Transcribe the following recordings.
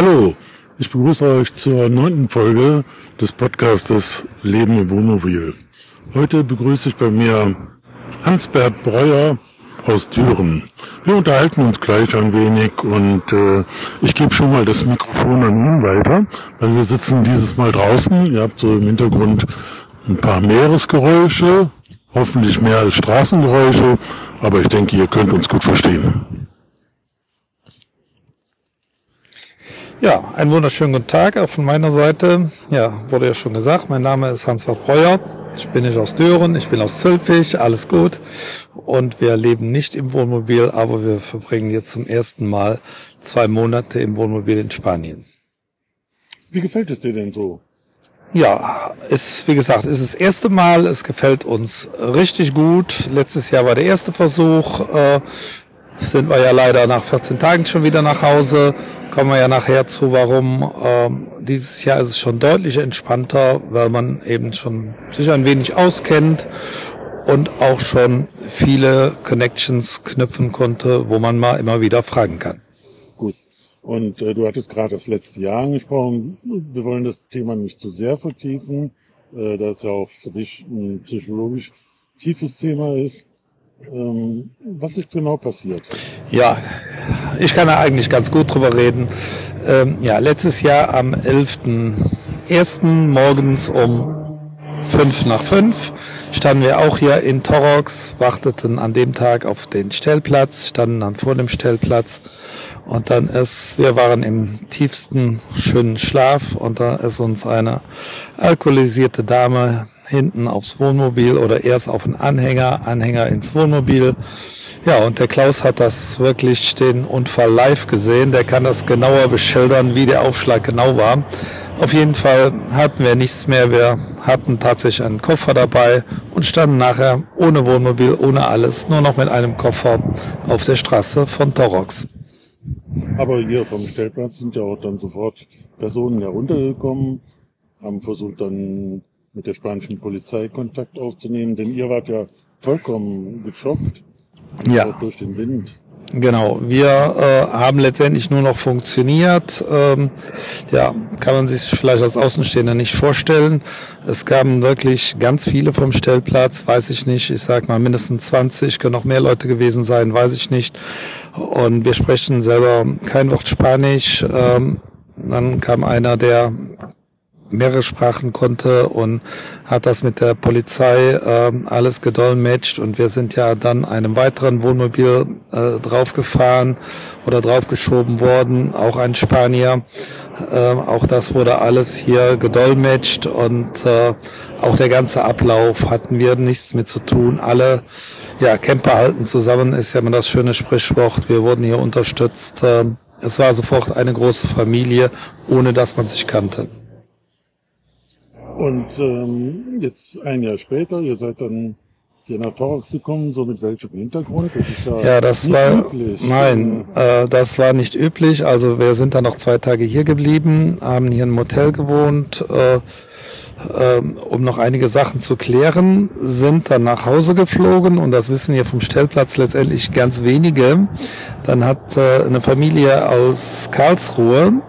Hallo, ich begrüße euch zur neunten Folge des Podcastes Leben im Wohnmobil. Heute begrüße ich bei mir Hans-Bert Breuer aus Düren. Wir unterhalten uns gleich ein wenig und äh, ich gebe schon mal das Mikrofon an ihn weiter, weil wir sitzen dieses Mal draußen. Ihr habt so im Hintergrund ein paar Meeresgeräusche, hoffentlich mehr als Straßengeräusche, aber ich denke, ihr könnt uns gut verstehen. Ja, einen wunderschönen guten Tag auch von meiner Seite. Ja, wurde ja schon gesagt, mein Name ist Hans-Gerd Breuer. Ich bin nicht aus Düren, ich bin aus Zülpich, alles gut. Und wir leben nicht im Wohnmobil, aber wir verbringen jetzt zum ersten Mal zwei Monate im Wohnmobil in Spanien. Wie gefällt es dir denn so? Ja, ist, wie gesagt, ist das erste Mal. Es gefällt uns richtig gut. Letztes Jahr war der erste Versuch. Äh, sind wir ja leider nach 14 Tagen schon wieder nach Hause. Kommen wir ja nachher zu, warum. Ähm, dieses Jahr ist es schon deutlich entspannter, weil man eben schon sich ein wenig auskennt und auch schon viele Connections knüpfen konnte, wo man mal immer wieder fragen kann. Gut. Und äh, du hattest gerade das letzte Jahr angesprochen. Wir wollen das Thema nicht zu sehr vertiefen, äh, da es ja auch für dich ein psychologisch tiefes Thema ist. Ähm, was ist genau passiert? Ja, ich kann da eigentlich ganz gut drüber reden. Ähm, ja, letztes Jahr am 11.01. morgens um fünf nach fünf standen wir auch hier in Torox, warteten an dem Tag auf den Stellplatz, standen dann vor dem Stellplatz und dann ist, wir waren im tiefsten schönen Schlaf und da ist uns eine alkoholisierte Dame hinten aufs Wohnmobil oder erst auf den Anhänger, Anhänger ins Wohnmobil. Ja, und der Klaus hat das wirklich den Unfall live gesehen. Der kann das genauer beschildern, wie der Aufschlag genau war. Auf jeden Fall hatten wir nichts mehr. Wir hatten tatsächlich einen Koffer dabei und standen nachher ohne Wohnmobil, ohne alles, nur noch mit einem Koffer auf der Straße von Torox. Aber hier vom Stellplatz sind ja auch dann sofort Personen heruntergekommen, haben versucht dann mit der spanischen Polizei Kontakt aufzunehmen, denn ihr wart ja vollkommen geschockt Ja. durch den Wind. Genau, wir äh, haben letztendlich nur noch funktioniert. Ähm, ja, kann man sich vielleicht als Außenstehender nicht vorstellen. Es kamen wirklich ganz viele vom Stellplatz, weiß ich nicht. Ich sag mal mindestens 20, können auch mehr Leute gewesen sein, weiß ich nicht. Und wir sprechen selber kein Wort Spanisch. Ähm, dann kam einer, der mehrere Sprachen konnte und hat das mit der Polizei ähm, alles gedolmetscht und wir sind ja dann einem weiteren Wohnmobil äh, draufgefahren oder draufgeschoben worden, auch ein Spanier. Ähm, auch das wurde alles hier gedolmetscht und äh, auch der ganze Ablauf hatten wir nichts mit zu tun. Alle ja, Camper halten zusammen, ist ja immer das schöne Sprichwort. Wir wurden hier unterstützt. Ähm, es war sofort eine große Familie, ohne dass man sich kannte. Und ähm, jetzt ein Jahr später, ihr seid dann hier nach Torx gekommen, so mit welchem Hintergrund? Das ist ja, Ja, das nicht war, üblich. nein, äh, das war nicht üblich. Also wir sind dann noch zwei Tage hier geblieben, haben hier im Motel gewohnt, äh, ähm, um noch einige Sachen zu klären, sind dann nach Hause geflogen und das wissen hier vom Stellplatz letztendlich ganz wenige. Dann hat äh, eine Familie aus Karlsruhe,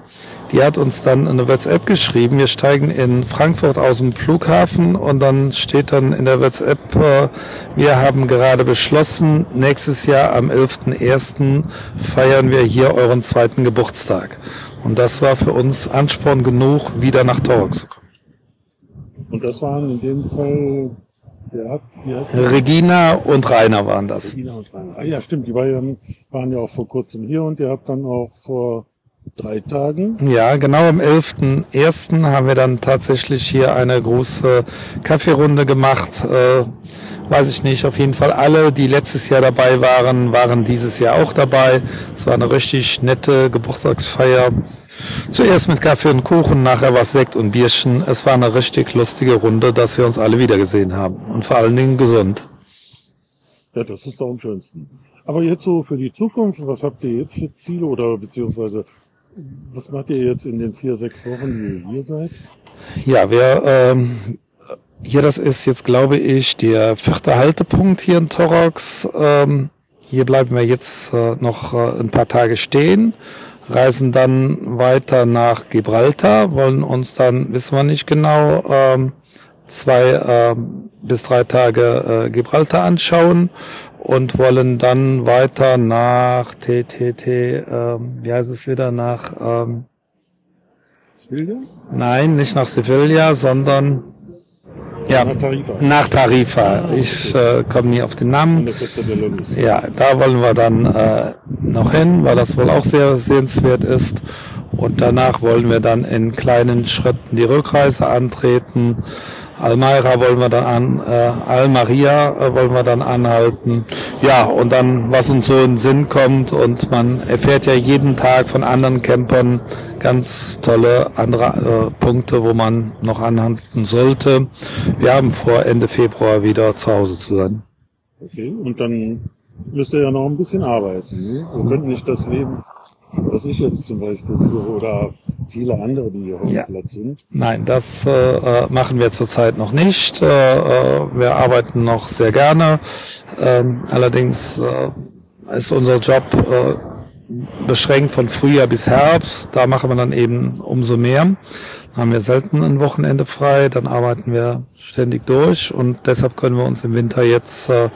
die hat uns dann eine WhatsApp geschrieben. Wir steigen in Frankfurt aus dem Flughafen und dann steht dann in der WhatsApp, äh, wir haben gerade beschlossen, nächstes Jahr am 11.01. feiern wir hier euren zweiten Geburtstag. Und das war für uns Ansporn genug, wieder nach Torx zu kommen. Und das waren in dem Fall, der? Regina und Rainer waren das. Regina und Rainer. Ah ja, stimmt, die waren, waren ja auch vor kurzem hier und ihr habt dann auch vor drei Tagen Ja, genau am 11.01. haben wir dann tatsächlich hier eine große Kaffeerunde gemacht. Äh, weiß ich nicht, auf jeden Fall alle, die letztes Jahr dabei waren, waren dieses Jahr auch dabei. Es war eine richtig nette Geburtstagsfeier. Zuerst mit Kaffee und Kuchen, nachher was Sekt und Bierchen. Es war eine richtig lustige Runde, dass wir uns alle wiedergesehen haben. Und vor allen Dingen gesund. Ja, das ist doch am schönsten. Aber jetzt so für die Zukunft, was habt ihr jetzt für Ziele oder beziehungsweise was macht ihr jetzt in den vier, sechs Wochen, die ihr hier seid? Ja, wir ähm, hier das ist jetzt glaube ich der vierte Haltepunkt hier in Torox. Ähm, hier bleiben wir jetzt äh, noch äh, ein paar Tage stehen. reisen dann weiter nach Gibraltar, wollen uns dann, wissen wir nicht genau, ähm, zwei äh, bis drei Tage äh, Gibraltar anschauen und wollen dann weiter nach TTT, äh, wie heißt es wieder, nach ähm, Sevilla? Nein, nicht nach Sevilla, sondern ja, nach Tarifa. Nach Tarifa. Ich äh, komme nie auf den Namen. Ja, da wollen wir dann äh, noch hin, weil das wohl auch sehr sehenswert ist. Und danach wollen wir dann in kleinen Schritten die Rückreise antreten. Almeira wollen wir dann an, äh, Almaria äh, wollen wir dann anhalten. Ja, und dann, was uns so in den Sinn kommt und man erfährt ja jeden Tag von anderen Campern ganz tolle andere äh, Punkte, wo man noch anhalten sollte. Wir haben vor, Ende Februar wieder zu Hause zu sein. Okay, und dann müsst ihr ja noch ein bisschen arbeiten. Ne? Wir könnten nicht das Leben was ich jetzt zum Beispiel führe oder viele andere, die hier ja. Platz sind? Nein, das äh, äh, machen wir zurzeit noch nicht. Äh, äh, wir arbeiten noch sehr gerne. Ähm, allerdings äh, ist unser Job äh, beschränkt von Frühjahr bis Herbst. Da machen wir dann eben umso mehr. Dann haben wir selten ein Wochenende frei, dann arbeiten wir ständig durch und deshalb können wir uns im Winter jetzt äh,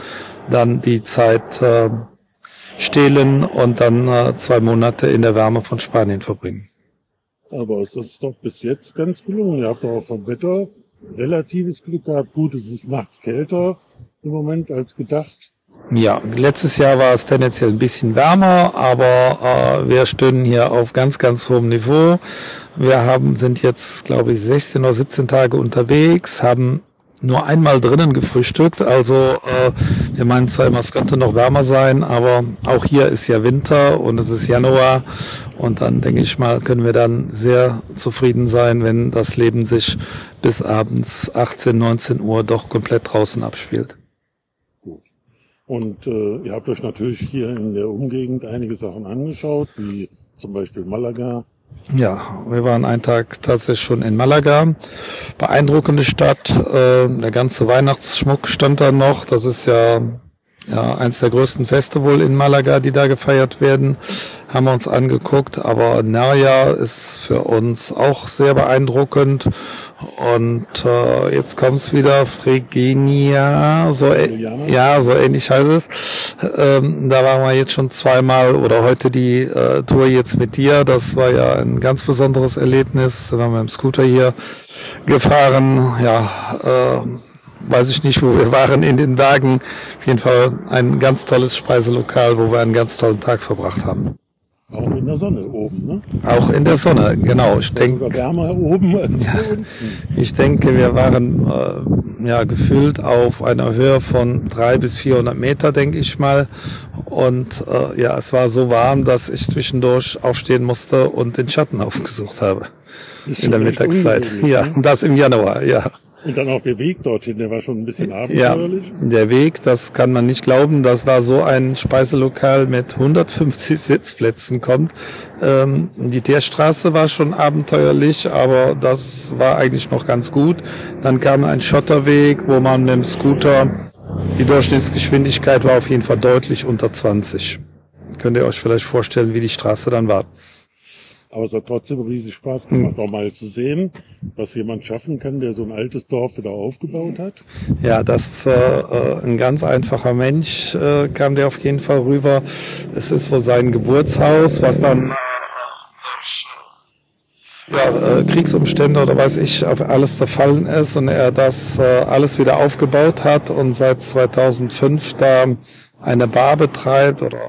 dann die Zeit äh, stehlen und dann äh, zwei Monate in der Wärme von Spanien verbringen. Aber es ist doch bis jetzt ganz gelungen. Ihr habt auch vom Wetter relatives Glück gehabt. Gut, es ist nachts kälter im Moment als gedacht. Ja, letztes Jahr war es tendenziell ein bisschen wärmer, aber äh, wir stünden hier auf ganz, ganz hohem Niveau. Wir haben, sind jetzt, glaube ich, 16 oder 17 Tage unterwegs, haben nur einmal drinnen gefrühstückt. Also äh, wir meinen zwar immer, es könnte noch wärmer sein, aber auch hier ist ja Winter und es ist Januar. Und dann denke ich mal, können wir dann sehr zufrieden sein, wenn das Leben sich bis abends 18, 19 Uhr doch komplett draußen abspielt. Gut. Und äh, ihr habt euch natürlich hier in der Umgegend einige Sachen angeschaut, wie zum Beispiel Malaga, ja, wir waren einen Tag tatsächlich schon in Malaga. Beeindruckende Stadt. Äh, der ganze Weihnachtsschmuck stand da noch. Das ist ja, ja eins der größten Feste wohl in Malaga, die da gefeiert werden haben wir uns angeguckt, aber Nerja ist für uns auch sehr beeindruckend. Und äh, jetzt kommt's wieder, Fregenia, so ja, so ähnlich heißt es. Ähm, da waren wir jetzt schon zweimal oder heute die äh, Tour jetzt mit dir. Das war ja ein ganz besonderes Erlebnis. Da waren wir im Scooter hier gefahren. Ja, äh, weiß ich nicht, wo wir waren in den Wagen. Auf jeden Fall ein ganz tolles Speiselokal, wo wir einen ganz tollen Tag verbracht haben. Auch in der Sonne oben, ne? Auch in der Sonne, genau. Ich denke, wärmer oben als ja, unten. Ich denke, wir waren äh, ja gefühlt auf einer Höhe von drei bis 400 Meter, denke ich mal. Und äh, ja, es war so warm, dass ich zwischendurch aufstehen musste und den Schatten aufgesucht habe in der Mittagszeit. Ja, ne? das im Januar, ja. Und dann auch der Weg dorthin, der war schon ein bisschen abenteuerlich. Ja, der Weg, das kann man nicht glauben, dass da so ein Speiselokal mit 150 Sitzplätzen kommt. Ähm, die Teerstraße war schon abenteuerlich, aber das war eigentlich noch ganz gut. Dann kam ein Schotterweg, wo man mit dem Scooter, die Durchschnittsgeschwindigkeit war auf jeden Fall deutlich unter 20. Könnt ihr euch vielleicht vorstellen, wie die Straße dann war. Aber es hat trotzdem riesig Spaß gemacht, auch mal zu sehen, was jemand schaffen kann, der so ein altes Dorf wieder aufgebaut hat. Ja, das ist äh, äh, ein ganz einfacher Mensch, äh, kam der auf jeden Fall rüber. Es ist wohl sein Geburtshaus, was dann ja, äh, Kriegsumstände oder weiß ich auf alles zerfallen ist und er das äh, alles wieder aufgebaut hat und seit 2005 da eine Bar betreibt oder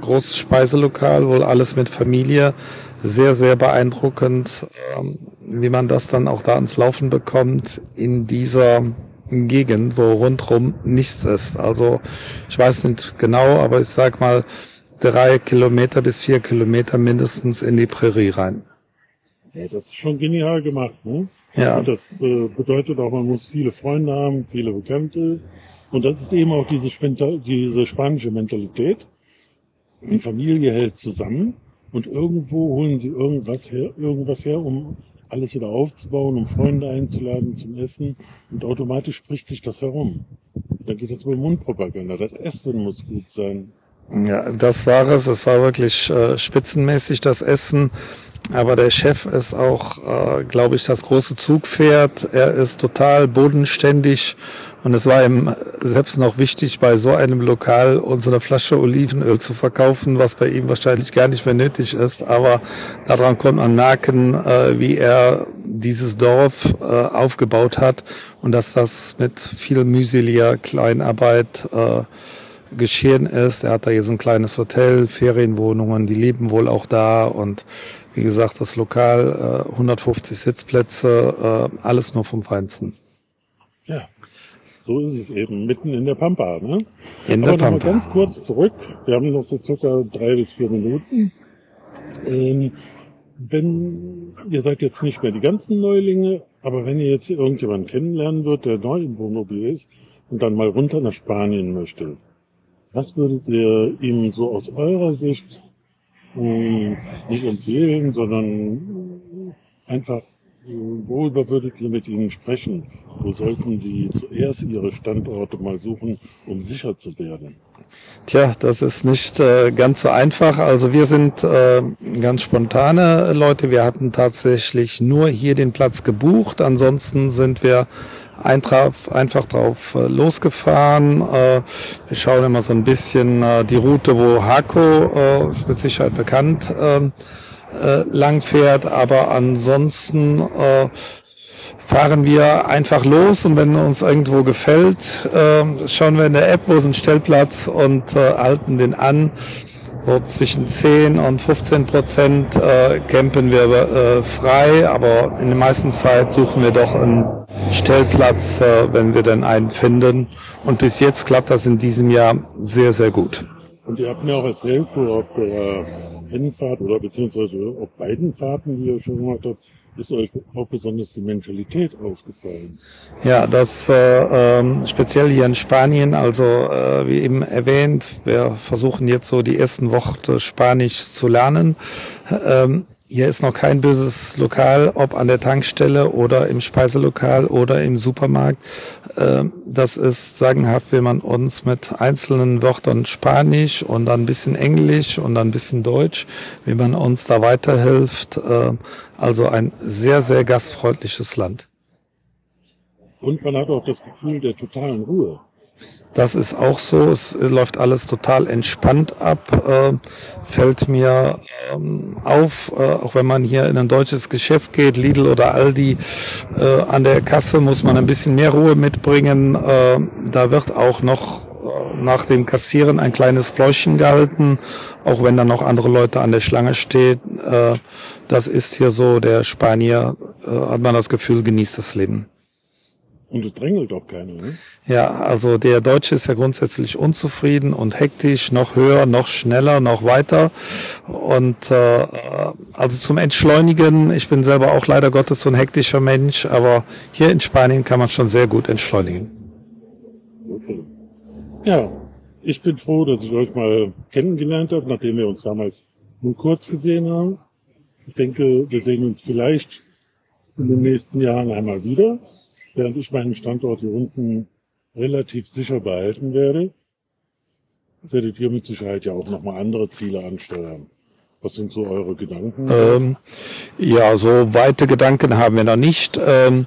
großes Speiselokal, wohl alles mit Familie sehr, sehr beeindruckend, ähm, wie man das dann auch da ans Laufen bekommt in dieser Gegend, wo rundrum nichts ist. Also ich weiß nicht genau, aber ich sag mal drei Kilometer bis vier Kilometer mindestens in die Prärie rein. Ja, das ist schon genial gemacht, ne? Ja. Und das äh, bedeutet auch, man muss viele Freunde haben, viele Bekannte. Und das ist eben auch diese, diese spanische Mentalität. Die Familie hält zusammen und irgendwo holen sie irgendwas her, irgendwas her, um alles wieder aufzubauen, um Freunde einzuladen zum Essen. Und automatisch spricht sich das herum. Dann geht das über Mundpropaganda. Das Essen muss gut sein. Ja, das war es. Es war wirklich äh, spitzenmäßig das Essen. Aber der Chef ist auch, äh, glaube ich, das große Zugpferd. Er ist total bodenständig und es war ihm selbst noch wichtig, bei so einem Lokal unsere Flasche Olivenöl zu verkaufen, was bei ihm wahrscheinlich gar nicht mehr nötig ist. Aber daran konnte man merken, äh, wie er dieses Dorf äh, aufgebaut hat und dass das mit viel mühseliger Kleinarbeit äh, geschehen ist. Er hat da jetzt ein kleines Hotel, Ferienwohnungen, die leben wohl auch da und wie gesagt, das Lokal, äh, 150 Sitzplätze, äh, alles nur vom Feinsten. Ja, so ist es eben, mitten in der Pampa. Ne? In der Aber mal Pampa. ganz kurz zurück, wir haben noch so circa drei bis vier Minuten. Ähm, wenn, ihr seid jetzt nicht mehr die ganzen Neulinge, aber wenn ihr jetzt irgendjemanden kennenlernen würdet, der neu im Wohnmobil ist und dann mal runter nach Spanien möchte, was würdet ihr ihm so aus eurer Sicht nicht empfehlen, sondern einfach, worüber würdet ihr mit ihnen sprechen? Wo sollten sie zuerst ihre Standorte mal suchen, um sicher zu werden? Tja, das ist nicht äh, ganz so einfach. Also wir sind äh, ganz spontane Leute. Wir hatten tatsächlich nur hier den Platz gebucht. Ansonsten sind wir eintraf, einfach drauf äh, losgefahren. Äh, wir schauen immer so ein bisschen äh, die Route, wo Hako, äh, ist mit Sicherheit bekannt, ähm, äh, lang fährt. Aber ansonsten äh, fahren wir einfach los und wenn uns irgendwo gefällt, äh, schauen wir in der App, wo ist ein Stellplatz und äh, halten den an. So zwischen 10 und 15 Prozent äh, campen wir äh, frei, aber in der meisten Zeit suchen wir doch einen Stellplatz, äh, wenn wir denn einen finden. Und bis jetzt klappt das in diesem Jahr sehr, sehr gut. Und ihr habt mir auch erzählt, so auf der Hinfahrt oder beziehungsweise auf beiden Fahrten, die ihr schon gemacht habt, ist euch auch besonders die Mentalität aufgefallen. Ja, das äh, ähm, speziell hier in Spanien, also äh, wie eben erwähnt, wir versuchen jetzt so die ersten Worte Spanisch zu lernen. Ähm, hier ist noch kein böses Lokal, ob an der Tankstelle oder im Speiselokal oder im Supermarkt. Ähm, das ist sagenhaft, wenn man uns mit einzelnen Wörtern Spanisch und dann ein bisschen Englisch und dann ein bisschen Deutsch, wie man uns da weiterhilft. Äh, also ein sehr, sehr gastfreundliches Land. Und man hat auch das Gefühl der totalen Ruhe. Das ist auch so. Es läuft alles total entspannt ab. Äh, fällt mir ähm, auf, äh, auch wenn man hier in ein deutsches Geschäft geht, Lidl oder Aldi, äh, an der Kasse muss man ein bisschen mehr Ruhe mitbringen. Äh, da wird auch noch äh, nach dem Kassieren ein kleines Pläuschen gehalten, auch wenn da noch andere Leute an der Schlange stehen. Äh, das ist hier so. Der Spanier, äh, hat man das Gefühl, genießt das Leben. Und es drängelt auch keiner. Ne? Ja, also der Deutsche ist ja grundsätzlich unzufrieden und hektisch, noch höher, noch schneller, noch weiter. Und äh, also zum Entschleunigen, ich bin selber auch leider Gottes so ein hektischer Mensch, aber hier in Spanien kann man schon sehr gut entschleunigen. Okay. Ja, ich bin froh, dass ich euch mal kennengelernt habe, nachdem wir uns damals nur kurz gesehen haben. Ich denke, wir sehen uns vielleicht in den nächsten Jahren einmal wieder, während ich meinen Standort hier unten relativ sicher behalten werde. Werdet ihr mit Sicherheit ja auch nochmal andere Ziele ansteuern. Was sind so eure Gedanken? Ähm, ja, so weite Gedanken haben wir noch nicht. Ähm,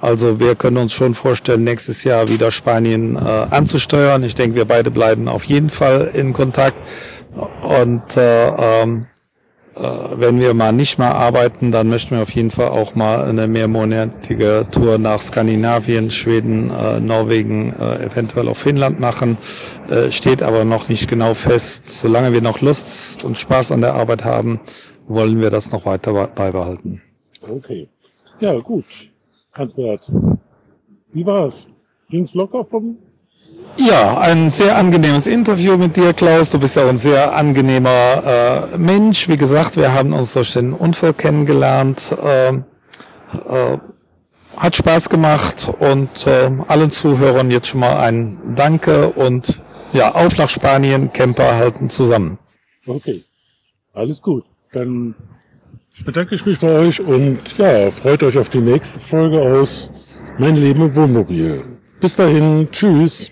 also wir können uns schon vorstellen, nächstes Jahr wieder Spanien äh, anzusteuern. Ich denke, wir beide bleiben auf jeden Fall in Kontakt. Und äh, ähm, äh, wenn wir mal nicht mehr arbeiten, dann möchten wir auf jeden Fall auch mal eine mehrmonatige Tour nach Skandinavien, Schweden, äh, Norwegen, äh, eventuell auch Finnland machen. Äh, steht aber noch nicht genau fest. Solange wir noch Lust und Spaß an der Arbeit haben, wollen wir das noch weiter be- beibehalten. Okay. Ja, gut. Hans-Bert, wie war's? Ging's locker vom Ja, ein sehr angenehmes Interview mit dir, Klaus. Du bist ja auch ein sehr angenehmer äh, Mensch. Wie gesagt, wir haben uns durch den Unfall kennengelernt. Ähm, äh, hat Spaß gemacht und äh, allen Zuhörern jetzt schon mal ein Danke und ja, auf nach Spanien, Camper halten zusammen. Okay, alles gut. Dann bedanke ich mich bei euch und ja, freut euch auf die nächste Folge aus Mein Leben im Wohnmobil. Bis dahin, tschüss.